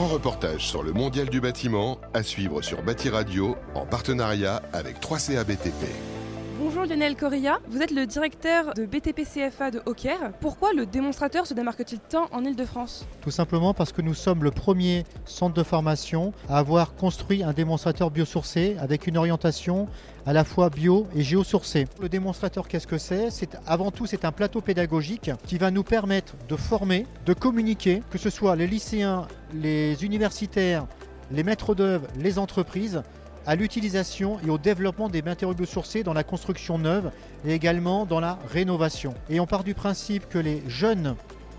reportage sur le mondial du bâtiment à suivre sur Bâti Radio en partenariat avec 3CA BTP. Bonjour Lionel Correa, vous êtes le directeur de BTP CFA de Auxerre. Pourquoi le démonstrateur se démarque-t-il tant en Ile-de-France Tout simplement parce que nous sommes le premier centre de formation à avoir construit un démonstrateur biosourcé avec une orientation à la fois bio et géosourcée. Le démonstrateur, qu'est-ce que c'est? C'est avant tout c'est un plateau pédagogique qui va nous permettre de former, de communiquer, que ce soit les lycéens, les universitaires, les maîtres d'œuvre, les entreprises, à l'utilisation et au développement des matériaux biosourcés dans la construction neuve et également dans la rénovation. Et on part du principe que les jeunes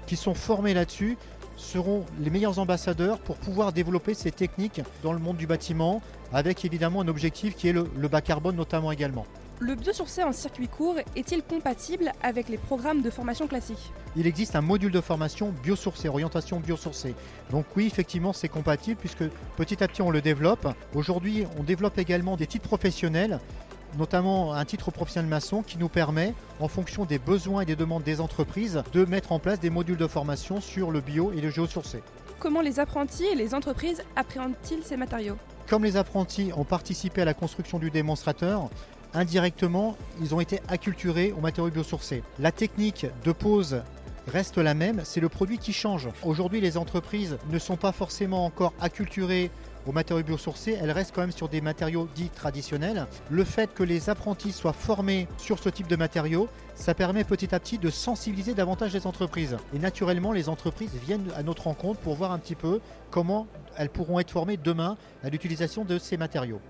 qui sont formés là-dessus seront les meilleurs ambassadeurs pour pouvoir développer ces techniques dans le monde du bâtiment, avec évidemment un objectif qui est le, le bas carbone notamment également. Le biosourcé en circuit court est-il compatible avec les programmes de formation classiques Il existe un module de formation biosourcé, orientation biosourcée. Donc oui, effectivement, c'est compatible puisque petit à petit on le développe. Aujourd'hui, on développe également des titres professionnels notamment un titre professionnel maçon qui nous permet, en fonction des besoins et des demandes des entreprises, de mettre en place des modules de formation sur le bio et le géosourcé. Comment les apprentis et les entreprises appréhendent-ils ces matériaux? Comme les apprentis ont participé à la construction du démonstrateur, indirectement, ils ont été acculturés aux matériaux biosourcés. La technique de pose reste la même, c'est le produit qui change. Aujourd'hui, les entreprises ne sont pas forcément encore acculturées aux matériaux biosourcés, elles restent quand même sur des matériaux dits traditionnels. Le fait que les apprentis soient formés sur ce type de matériaux, ça permet petit à petit de sensibiliser davantage les entreprises. Et naturellement, les entreprises viennent à notre rencontre pour voir un petit peu comment elles pourront être formées demain à l'utilisation de ces matériaux.